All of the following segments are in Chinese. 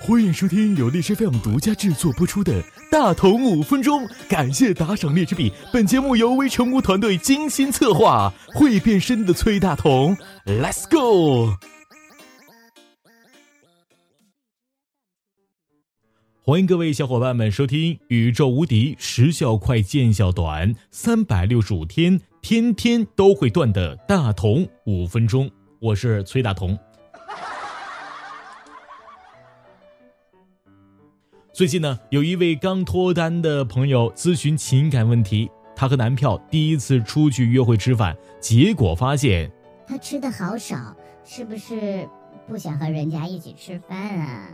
欢迎收听由荔枝 FM 独家制作播出的《大同五分钟》，感谢打赏荔枝币。本节目由微成功团队精心策划，会变身的崔大同，Let's go！欢迎各位小伙伴们收听宇宙无敌、时效快、见效短、三百六十五天天天都会断的大同五分钟。我是崔大同。最近呢，有一位刚脱单的朋友咨询情感问题。她和男票第一次出去约会吃饭，结果发现他吃的好少，是不是不想和人家一起吃饭啊？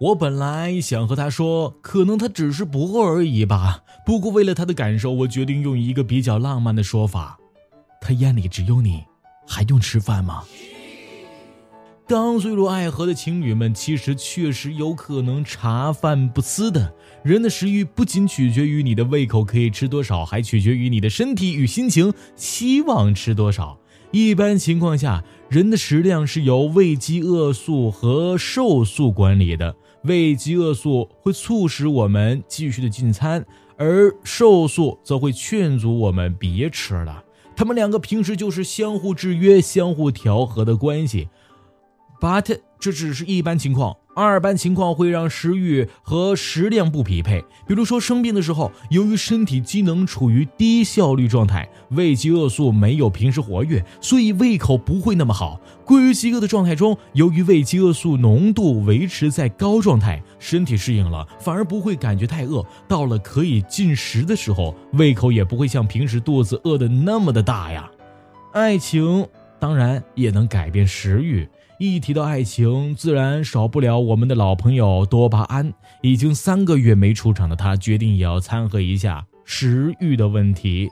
我本来想和他说，可能他只是不饿而已吧。不过为了他的感受，我决定用一个比较浪漫的说法：他眼里只有你，还用吃饭吗？刚坠入爱河的情侣们，其实确实有可能茶饭不思的。人的食欲不仅取决于你的胃口可以吃多少，还取决于你的身体与心情希望吃多少。一般情况下，人的食量是由胃饥饿素和瘦素管理的。胃饥饿素会促使我们继续的进餐，而瘦素则会劝阻我们别吃了。他们两个平时就是相互制约、相互调和的关系。But 这只是一般情况，二般情况会让食欲和食量不匹配。比如说生病的时候，由于身体机能处于低效率状态，胃饥饿素没有平时活跃，所以胃口不会那么好。过于饥饿的状态中，由于胃饥饿素浓度维持在高状态，身体适应了，反而不会感觉太饿。到了可以进食的时候，胃口也不会像平时肚子饿的那么的大呀。爱情当然也能改变食欲。一提到爱情，自然少不了我们的老朋友多巴胺。已经三个月没出场的他，决定也要掺和一下食欲的问题。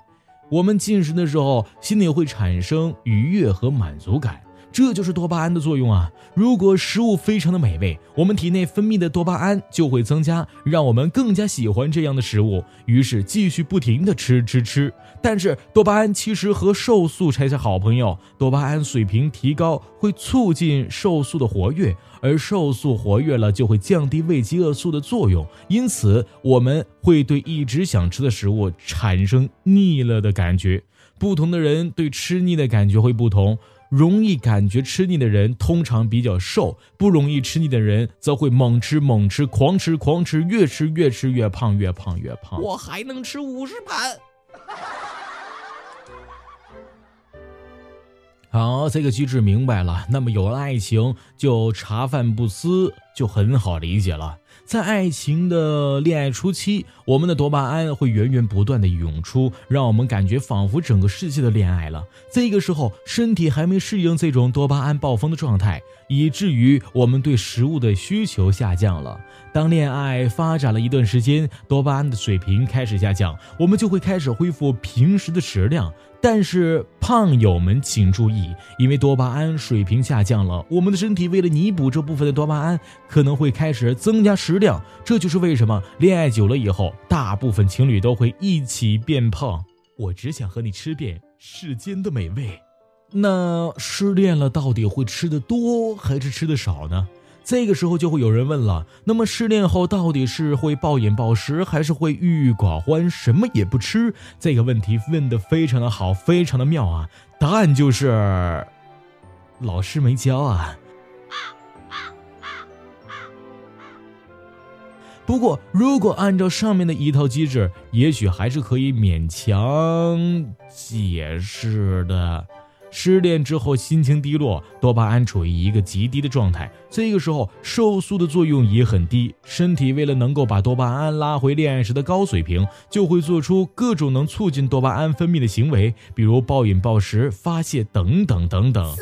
我们进食的时候，心里会产生愉悦和满足感。这就是多巴胺的作用啊！如果食物非常的美味，我们体内分泌的多巴胺就会增加，让我们更加喜欢这样的食物，于是继续不停的吃吃吃。但是多巴胺其实和瘦素才是好朋友，多巴胺水平提高会促进瘦素的活跃，而瘦素活跃了就会降低胃饥饿素的作用，因此我们会对一直想吃的食物产生腻了的感觉。不同的人对吃腻的感觉会不同。容易感觉吃腻的人通常比较瘦，不容易吃腻的人则会猛吃猛吃，狂吃狂吃，越吃越吃越胖，越胖越胖。我还能吃五十盘。好，这个机制明白了。那么有了爱情，就茶饭不思，就很好理解了。在爱情的恋爱初期，我们的多巴胺会源源不断的涌出，让我们感觉仿佛整个世界的恋爱了。这个时候，身体还没适应这种多巴胺暴风的状态，以至于我们对食物的需求下降了。当恋爱发展了一段时间，多巴胺的水平开始下降，我们就会开始恢复平时的食量。但是胖友们请注意，因为多巴胺水平下降了，我们的身体为了弥补这部分的多巴胺，可能会开始增加食量。这就是为什么恋爱久了以后，大部分情侣都会一起变胖。我只想和你吃遍世间的美味。那失恋了，到底会吃的多还是吃的少呢？这个时候就会有人问了：那么失恋后到底是会暴饮暴食，还是会郁郁寡欢，什么也不吃？这个问题问的非常的好，非常的妙啊！答案就是老师没教啊。不过，如果按照上面的一套机制，也许还是可以勉强解释的。失恋之后心情低落，多巴胺处于一个极低的状态，这个时候瘦素的作用也很低。身体为了能够把多巴胺拉回恋爱时的高水平，就会做出各种能促进多巴胺分泌的行为，比如暴饮暴食、发泄等等等等。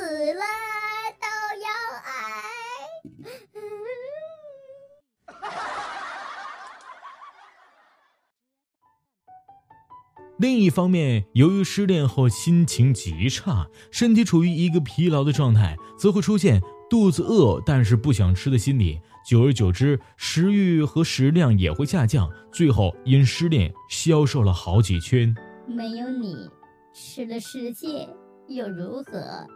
另一方面，由于失恋后心情极差，身体处于一个疲劳的状态，则会出现肚子饿但是不想吃的心理。久而久之，食欲和食量也会下降，最后因失恋消瘦了好几圈。没有你，吃了世界又如何？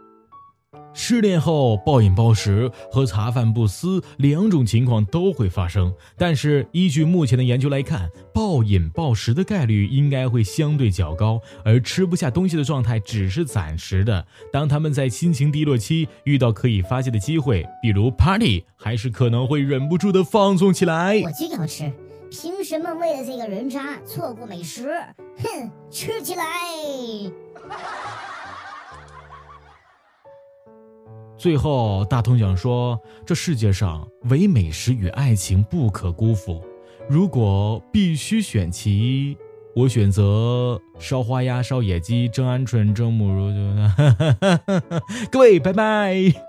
失恋后暴饮暴食和茶饭不思两种情况都会发生，但是依据目前的研究来看，暴饮暴食的概率应该会相对较高，而吃不下东西的状态只是暂时的。当他们在心情低落期遇到可以发泄的机会，比如 party，还是可能会忍不住的放纵起来。我就要吃，凭什么为了这个人渣错过美食？哼，吃起来！最后，大通讲说：这世界上唯美食与爱情不可辜负。如果必须选其一，我选择烧花鸭、烧野鸡、蒸鹌鹑、蒸母乳。各位，拜拜。